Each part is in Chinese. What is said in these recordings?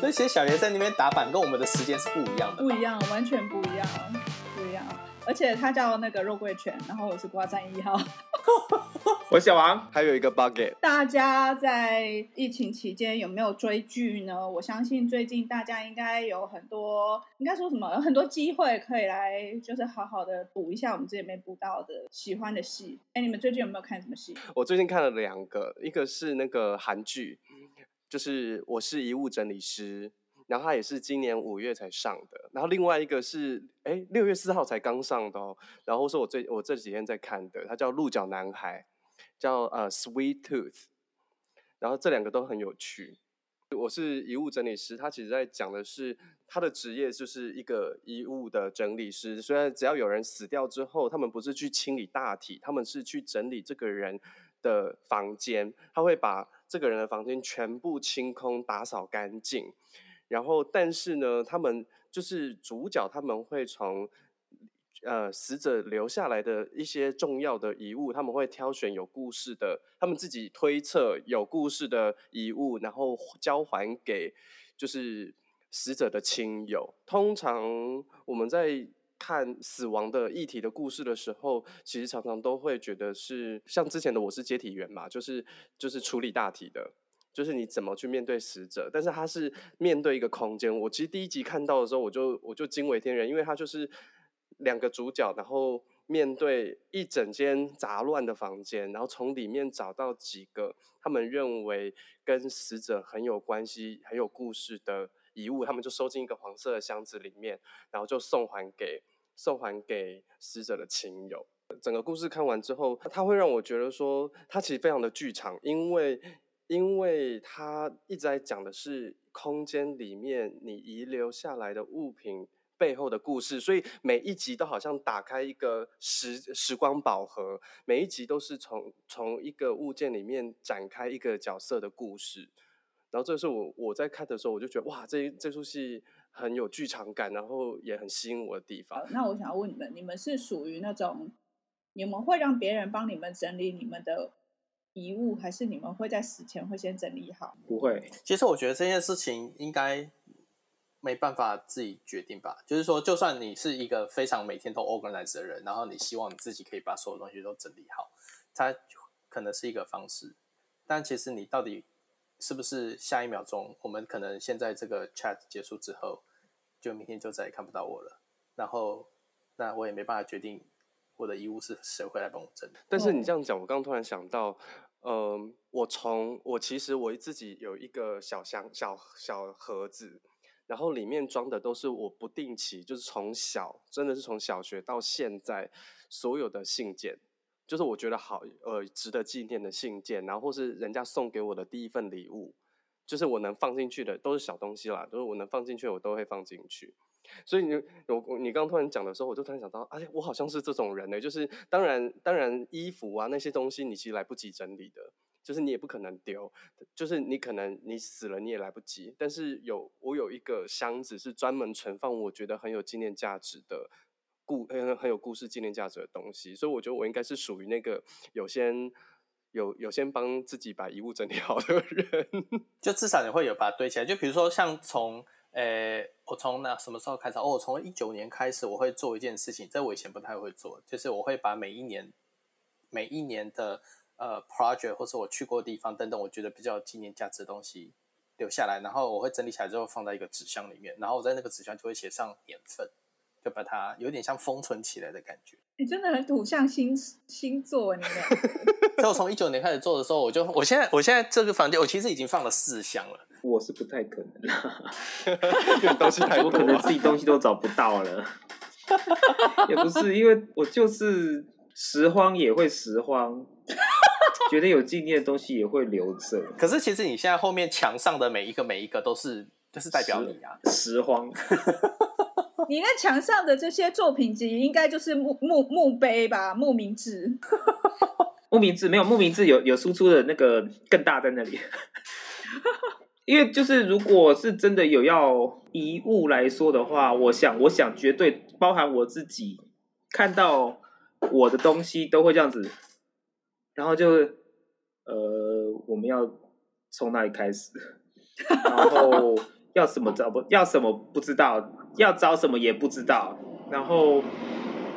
所以其实小爷在那边打板跟我们的时间是不一样的，不一样，完全不一样，不一样。而且他叫那个肉桂犬，然后我是瓜赞一号。我小王，还有一个 bucket。大家在疫情期间有没有追剧呢？我相信最近大家应该有很多，应该说什么，有很多机会可以来，就是好好的补一下我们之前没补到的喜欢的戏。哎，你们最近有没有看什么戏？我最近看了两个，一个是那个韩剧，就是我是遗物整理师。然后他也是今年五月才上的，然后另外一个是哎六月四号才刚上的哦，然后是我最我这几天在看的，他叫《鹿角男孩》，叫呃《Sweet Tooth》，然后这两个都很有趣。我是遗物整理师，他其实在讲的是他的职业就是一个遗物的整理师，虽然只要有人死掉之后，他们不是去清理大体，他们是去整理这个人的房间，他会把这个人的房间全部清空、打扫干净。然后，但是呢，他们就是主角，他们会从呃死者留下来的一些重要的遗物，他们会挑选有故事的，他们自己推测有故事的遗物，然后交还给就是死者的亲友。通常我们在看死亡的议题的故事的时候，其实常常都会觉得是像之前的《我是接体员》嘛，就是就是处理大体的。就是你怎么去面对死者，但是他是面对一个空间。我其实第一集看到的时候，我就我就惊为天人，因为他就是两个主角，然后面对一整间杂乱的房间，然后从里面找到几个他们认为跟死者很有关系、很有故事的遗物，他们就收进一个黄色的箱子里面，然后就送还给送还给死者的亲友。整个故事看完之后，他会让我觉得说，他其实非常的剧场，因为。因为他一直在讲的是空间里面你遗留下来的物品背后的故事，所以每一集都好像打开一个时时光宝盒，每一集都是从从一个物件里面展开一个角色的故事。然后这是我我在看的时候，我就觉得哇，这这出戏很有剧场感，然后也很吸引我的地方。那我想要问你们，你们是属于那种你们会让别人帮你们整理你们的？遗物还是你们会在死前会先整理好？不会。其实我觉得这件事情应该没办法自己决定吧。就是说，就算你是一个非常每天都 organize 的人，然后你希望你自己可以把所有东西都整理好，它可能是一个方式。但其实你到底是不是下一秒钟，我们可能现在这个 chat 结束之后，就明天就再也看不到我了。然后，那我也没办法决定我的遗物是谁会来帮我整理。但是你这样讲，我刚刚突然想到。嗯，我从我其实我自己有一个小箱小小盒子，然后里面装的都是我不定期，就是从小真的是从小学到现在所有的信件，就是我觉得好呃值得纪念的信件，然后或是人家送给我的第一份礼物，就是我能放进去的都是小东西啦，都是我能放进去我都会放进去。所以你我你刚刚突然讲的时候，我就突然想到，哎，我好像是这种人呢。就是当然当然衣服啊那些东西，你其实来不及整理的，就是你也不可能丢，就是你可能你死了你也来不及。但是有我有一个箱子是专门存放我觉得很有纪念价值的故很很有故事纪念价值的东西，所以我觉得我应该是属于那个有先有有先帮自己把遗物整理好的人，就至少你会有把它堆起来。就比如说像从。诶、我从那什么时候开始？哦，我从一九年开始，我会做一件事情，这我以前不太会做，就是我会把每一年每一年的呃 project 或者我去过的地方等等，我觉得比较有纪念价值的东西留下来，然后我会整理起来之后放在一个纸箱里面，然后我在那个纸箱就会写上年份，就把它有点像封存起来的感觉。你真的很土象星星座，你们。所以我从一九年开始做的时候，我就我现在我现在这个房间，我其实已经放了四箱了。我是不太可能啦，因为东西太多，我可能自己东西都找不到了。也不是，因为我就是拾荒也会拾荒，觉得有纪念的东西也会留着。可是其实你现在后面墙上的每一个每一个都是，就是代表你啊，拾荒。你那墙上的这些作品集，应该就是墓墓墓碑吧？墓名志，墓名字没有墓名字有有输出的那个更大在那里。因为就是，如果是真的有要遗物来说的话，我想，我想绝对包含我自己看到我的东西都会这样子，然后就呃，我们要从哪里开始？然后要什么找不要什么不知道，要找什么也不知道，然后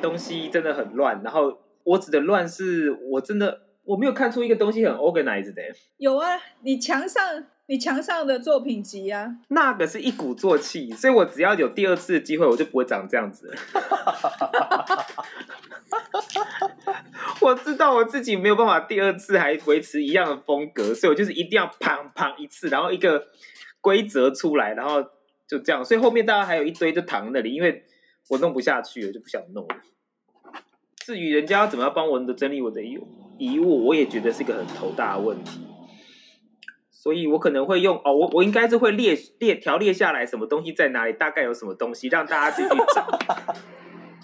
东西真的很乱。然后我指的乱是我真的我没有看出一个东西很 organized 的。有啊，你墙上你墙上的作品集啊，那个是一鼓作气，所以我只要有第二次的机会，我就不会长这样子。我知道我自己没有办法第二次还维持一样的风格，所以我就是一定要砰砰一次，然后一个规则出来，然后就这样。所以后面大家还有一堆就躺在那里，因为我弄不下去了，就不想弄了。至于人家要怎么样帮我的整理我的遗遗物，我也觉得是一个很头大的问题。所以我可能会用哦，我我应该是会列列条列下来，什么东西在哪里，大概有什么东西，让大家自己去找。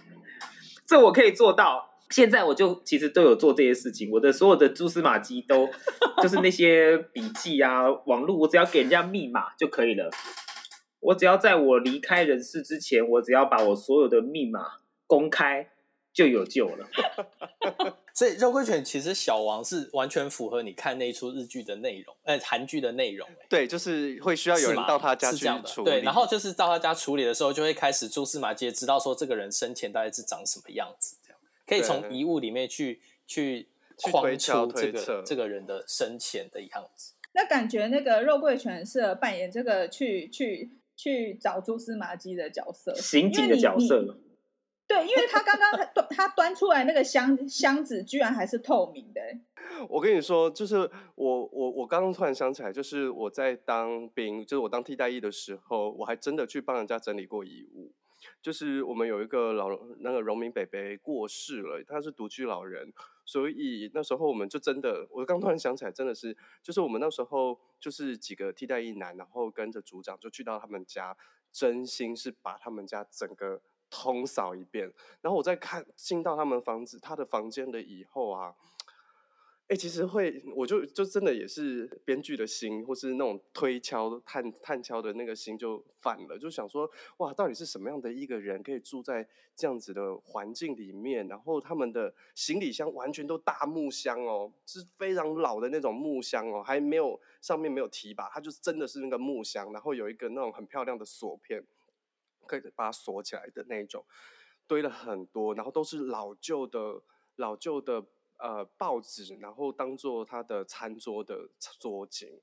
这我可以做到。现在我就其实都有做这些事情，我的所有的蛛丝马迹都 就是那些笔记啊、网络，我只要给人家密码就可以了。我只要在我离开人世之前，我只要把我所有的密码公开，就有救了。所以肉桂犬其实小王是完全符合你看那一出日剧的内容，呃，韩剧的内容。对，就是会需要有人到他家去处理。对，然后就是到他家处理的时候，就会开始蛛丝马迹，知道说这个人生前大概是长什么样子。可以从遗物里面去去框出这个这个人的生前的样子。那感觉那个肉桂犬适合扮演这个去去去找蛛丝马迹的角色，刑警的角色。对，因为他刚刚他他端出来那个箱箱子居然还是透明的。我跟你说，就是我我我刚刚突然想起来，就是我在当兵，就是我当替代役的时候，我还真的去帮人家整理过遗物。就是我们有一个老那个荣民伯伯过世了，他是独居老人，所以那时候我们就真的，我刚突然想起来，真的是，就是我们那时候就是几个替代役男，然后跟着组长就去到他们家，真心是把他们家整个通扫一遍，然后我在看进到他们房子他的房间的以后啊。哎、欸，其实会，我就就真的也是编剧的心，或是那种推敲、探探敲的那个心就反了，就想说，哇，到底是什么样的一个人可以住在这样子的环境里面？然后他们的行李箱完全都大木箱哦，是非常老的那种木箱哦，还没有上面没有提把，它就真的是那个木箱，然后有一个那种很漂亮的锁片，可以把它锁起来的那种，堆了很多，然后都是老旧的、老旧的。呃，报纸，然后当做他的餐桌的桌景。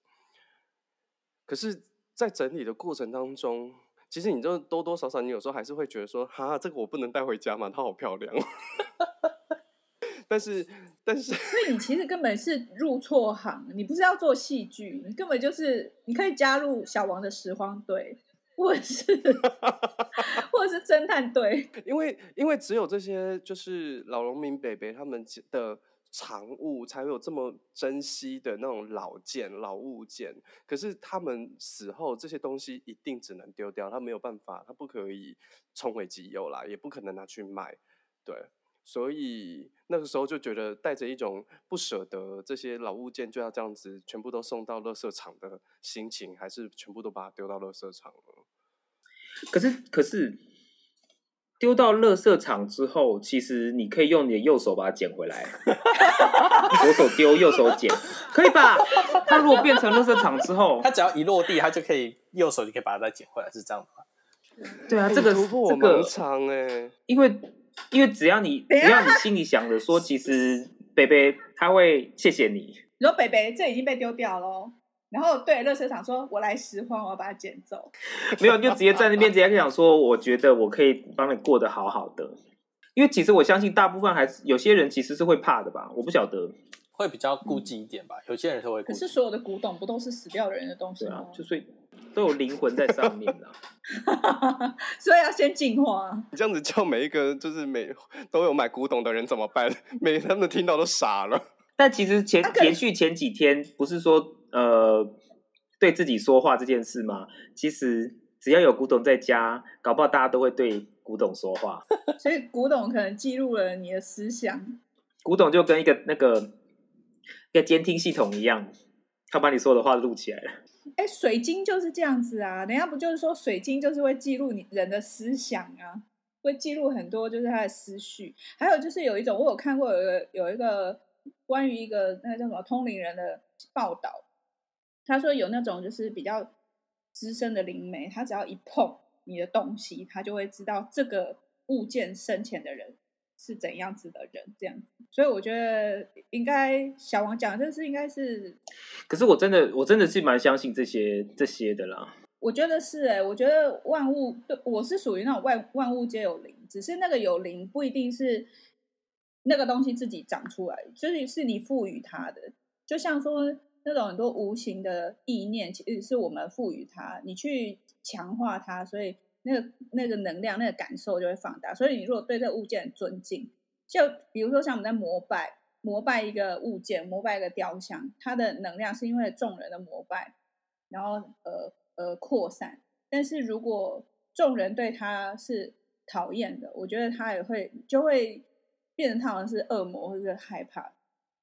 可是，在整理的过程当中，其实你就多多少少，你有时候还是会觉得说，哈，这个我不能带回家嘛，它好漂亮。但是，但是，所以你其实根本是入错行，你不是要做戏剧，你根本就是你可以加入小王的拾荒队，或者是，或者是侦探队。因为，因为只有这些，就是老农民北北他们的。藏物才会有这么珍惜的那种老件、老物件，可是他们死后这些东西一定只能丢掉，他没有办法，他不可以充为己有啦，也不可能拿去卖，对，所以那个时候就觉得带着一种不舍得这些老物件就要这样子全部都送到垃圾场的心情，还是全部都把它丢到垃圾场了。可是，可是。丢到垃圾场之后，其实你可以用你的右手把它捡回来，左手丢，右手捡，可以吧？它如果变成垃圾场之后，它只要一落地，它就可以右手就可以把它再捡回来，是这样吗？对啊，这个突破盲肠哎，因为因为只要你只要你心里想着说，其实北北他会谢谢你。你说北北，这已经被丢掉了。然后对，垃圾场说：“我来拾荒，我要把它捡走。”没有，就直接在那边直接讲说：“我觉得我可以帮你过得好好的。”因为其实我相信大部分还是有些人其实是会怕的吧？我不晓得，会比较顾忌一点吧？嗯、有些人是会。可是所有的古董不都是死掉的人的东西吗？啊、就是都有灵魂在上面的，所以要先净化。你这样子叫每一个就是每都有买古董的人怎么办？每他们听到都傻了。但其实前连续前几天不是说。呃，对自己说话这件事吗？其实只要有古董在家，搞不好大家都会对古董说话。所以古董可能记录了你的思想。古董就跟一个那个一个监听系统一样，他把你说的话录起来了。哎，水晶就是这样子啊！人家不就是说水晶就是会记录你人的思想啊，会记录很多就是他的思绪。还有就是有一种，我有看过有一个有一个关于一个那个叫什么通灵人的报道。他说有那种就是比较资深的灵媒，他只要一碰你的东西，他就会知道这个物件生前的人是怎样子的人，这样子。所以我觉得应该小王讲的这是应该是，可是我真的我真的是蛮相信这些这些的啦。我觉得是哎、欸，我觉得万物对我是属于那种万万物皆有灵，只是那个有灵不一定是那个东西自己长出来，就是是你赋予它的。就像说那种很多无形的意念，其实是我们赋予它，你去强化它，所以那个那个能量、那个感受就会放大。所以你如果对这个物件很尊敬，就比如说像我们在膜拜膜拜一个物件，膜拜一个雕像，它的能量是因为众人的膜拜，然后呃呃扩散。但是如果众人对它是讨厌的，我觉得它也会就会变成他好像是恶魔或者是害怕。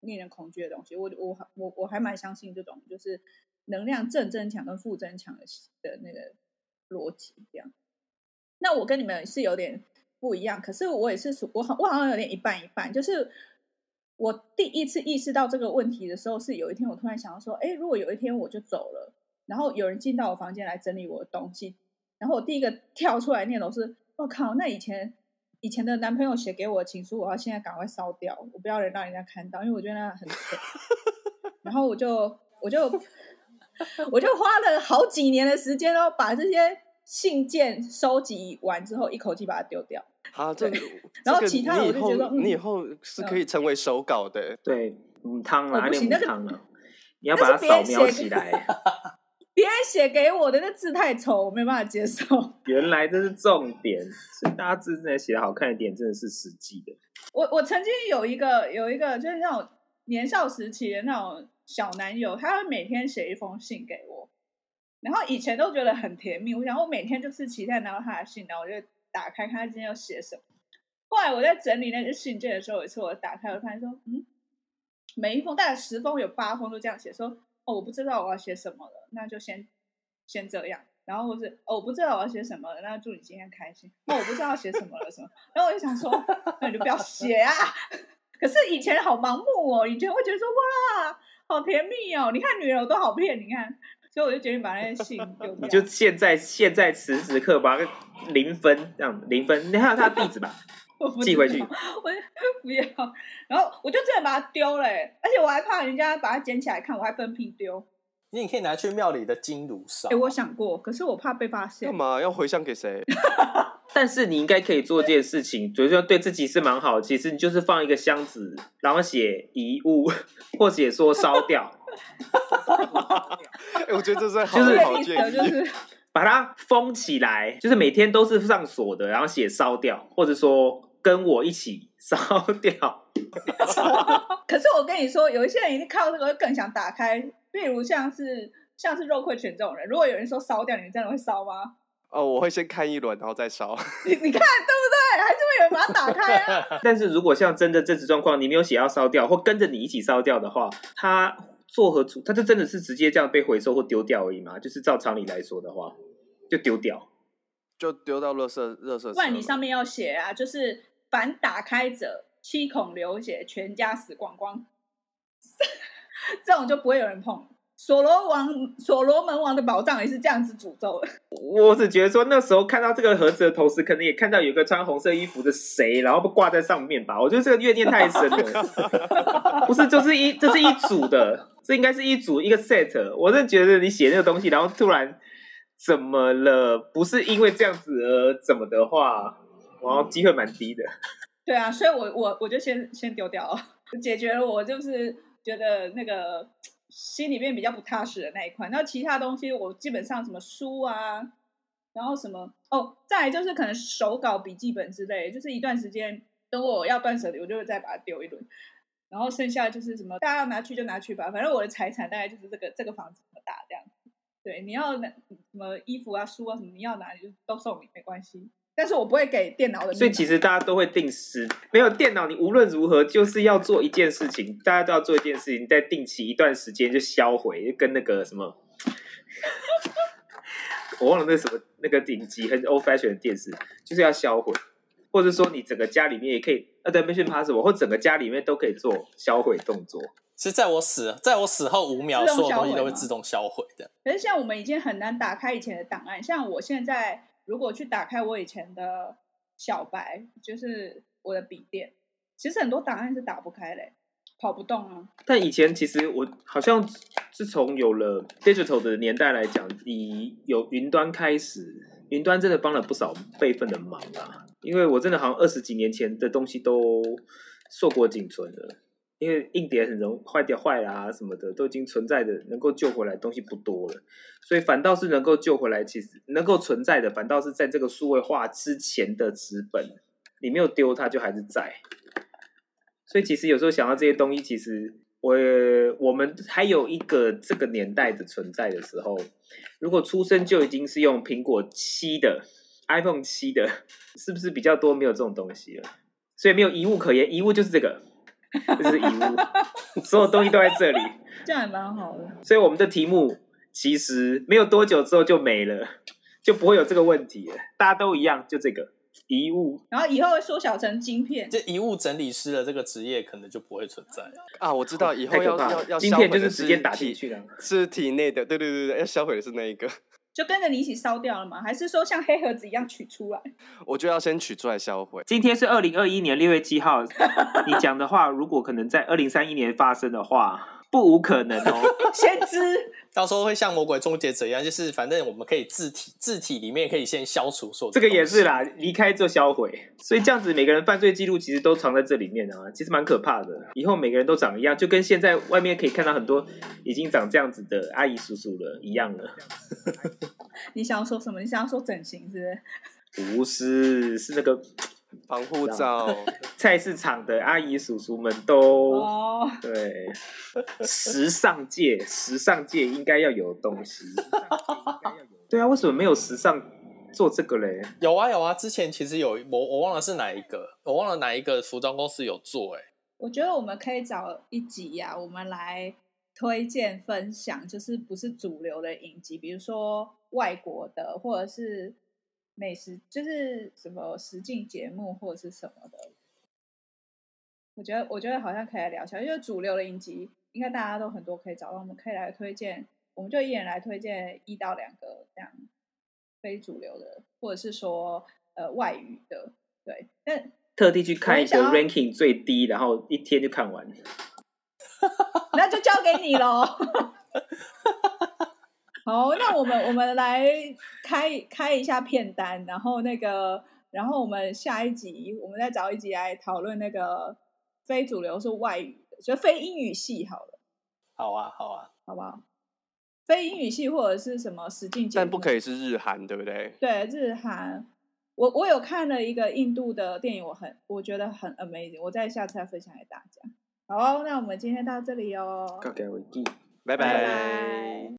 令人恐惧的东西，我我我我还蛮相信这种，就是能量正增强跟负增强的的那个逻辑这样。那我跟你们是有点不一样，可是我也是属我好我好像有点一半一半。就是我第一次意识到这个问题的时候，是有一天我突然想到说，哎，如果有一天我就走了，然后有人进到我房间来整理我的东西，然后我第一个跳出来念头是，我靠，那以前。以前的男朋友写给我的情书，我要现在赶快烧掉，我不要人让人家看到，因为我觉得那很蠢。然后我就我就 我就花了好几年的时间哦，把这些信件收集完之后，一口气把它丢掉。好，这然后其他的我就觉得，你以后是可以成为手稿的，嗯、对，母汤啊，不行，那个 你要把它扫描起来。别人写给我的那字太丑，我没办法接受。原来这是重点，所以大家字真的写的好看一点，真的是实际的。我我曾经有一个有一个就是那种年少时期的那种小男友，他会每天写一封信给我，然后以前都觉得很甜蜜。我想我每天就是期待拿到他的信，然后我就打开看他今天要写什么。后来我在整理那些信件的时候，有一次我打开，我发现说，嗯，每一封大概十封有八封都这样写说。哦，我不知道我要写什么了，那就先先这样。然后或是哦，我不知道我要写什么了，那祝你今天开心。哦，我不知道要写什么了，什么？然后我就想说，那你就不要写啊。可是以前好盲目哦，以前会觉得说哇，好甜蜜哦。你看女人我都好骗，你看，所以我就决定把那些信丢掉。你就现在现在此时此刻把它零分这样零分，你还有他的地址吧。寄回去，我不要，然后我就真的把它丢了，而且我还怕人家把它捡起来看，我还分批丢。你也可以拿去庙里的金炉烧。哎，我想过，可是我怕被发现。干嘛要回向给谁？但是你应该可以做这件事情，就是说对自己是蛮好。其实你就是放一个箱子，然后写遗物，或者说烧掉。哎，我觉得这是好好建议，就是把它封起来，就是每天都是上锁的，然后写烧掉，或者说。跟我一起烧掉。可是我跟你说，有一些人一定看到这个会更想打开。比如像是像是肉桂犬这种人，如果有人说烧掉，你们真的会烧吗？哦，我会先看一轮，然后再烧。你你看对不对？还是会有人把它打开啊。但是如果像真的这种状况，你没有写要烧掉，或跟着你一起烧掉的话，它做何处？它就真的是直接这样被回收或丢掉而已嘛？就是照常理来说的话，就丢掉，就丢到垃圾垃圾。不然你上面要写啊，就是。凡打开者，七孔流血，全家死光光。这种就不会有人碰。所罗王、所罗门王的宝藏也是这样子诅咒的。我只觉得说，那时候看到这个盒子的同时，可能也看到有个穿红色衣服的谁，然后被挂在上面吧。我觉得这个怨念太深了。不是，就是一，这是一组的，这应该是一组一个 set。我是觉得你写那个东西，然后突然怎么了？不是因为这样子而怎么的话。哦机会蛮低的，对啊，所以我我我就先先丢掉了，解决了我就是觉得那个心里面比较不踏实的那一块。那其他东西我基本上什么书啊，然后什么哦，再来就是可能手稿笔记本之类，就是一段时间等我要断舍离，我就会再把它丢一轮。然后剩下就是什么大家要拿去就拿去吧，反正我的财产大概就是这个这个房子这么大这样。对，你要拿什么衣服啊、书啊什么，你要拿你就都送你，没关系。但是我不会给电脑的，所以其实大家都会定时。没有电脑，你无论如何就是要做一件事情，大家都要做一件事情，在定期一段时间就销毁，就跟那个什么，我忘了那什么那个顶级很 old fashion 的电视，就是要销毁。或者说你整个家里面也可以，呃，对，Mission Possible，或整个家里面都可以做销毁动作。是在我死，在我死后五秒，所有东西都会自动销毁的。可是像我们已经很难打开以前的档案，像我现在如果去打开我以前的小白，就是我的笔电，其实很多档案是打不开嘞，跑不动啊。但以前其实我好像自从有了 digital 的年代来讲，以有云端开始，云端真的帮了不少备份的忙啊。因为我真的好像二十几年前的东西都硕果仅存了。因为硬碟很容坏掉、坏啦、啊、什么的，都已经存在的，能够救回来东西不多了，所以反倒是能够救回来，其实能够存在的，反倒是在这个数位化之前的纸本，你没有丢它就还是在。所以其实有时候想到这些东西，其实我我们还有一个这个年代的存在的时候，如果出生就已经是用苹果七的 iPhone 七的，是不是比较多没有这种东西了？所以没有遗物可言，遗物就是这个。这是遗物，所有东西都在这里，这样也蛮好的。所以我们的题目其实没有多久之后就没了，就不会有这个问题了。大家都一样，就这个遗物。然后以后会缩小成晶片，这遗物整理师的这个职业可能就不会存在啊！我知道以后要要要晶片就是直接打进去的，是体内的。对对对对，要销毁的是那一个。就跟着你一起烧掉了吗？还是说像黑盒子一样取出来？我就要先取出来销毁。今天是二零二一年六月七号，你讲的话如果可能在二零三一年发生的话，不无可能哦。先知。到时候会像魔鬼终结者一样，就是反正我们可以字体字体里面可以先消除所有。这个也是啦，离开就销毁。所以这样子，每个人犯罪记录其实都藏在这里面啊，其实蛮可怕的。以后每个人都长一样，就跟现在外面可以看到很多已经长这样子的阿姨叔叔了一样了。你想要说什么？你想要说整形是不是？不是，是那个。防护罩，菜市场的阿姨叔叔们都、oh. 对，时尚界，时尚界应该要有东西。对啊，为什么没有时尚做这个嘞？有啊有啊，之前其实有我我忘了是哪一个，我忘了哪一个服装公司有做哎。我觉得我们可以找一集呀、啊，我们来推荐分享，就是不是主流的影集，比如说外国的，或者是。美食就是什么实境节目或者是什么的，我觉得我觉得好像可以来聊一下，因为主流的影集应该大家都很多可以找到，我们可以来推荐，我们就一人来推荐一到两个这样非主流的，或者是说呃外语的，对，但特地去看一个 ranking 最低，然后一天就看完，那就交给你喽。好，那我们我们来开开一下片单，然后那个，然后我们下一集我们再找一集来讨论那个非主流是外语的，就非英语系好了。好啊，好啊，好不好？非英语系或者是什么实境节目，但不可以是日韩，对不对？对，日韩。我我有看了一个印度的电影，我很我觉得很 amazing，我再下次再分享给大家。好，那我们今天到这里哦。拜拜。拜拜。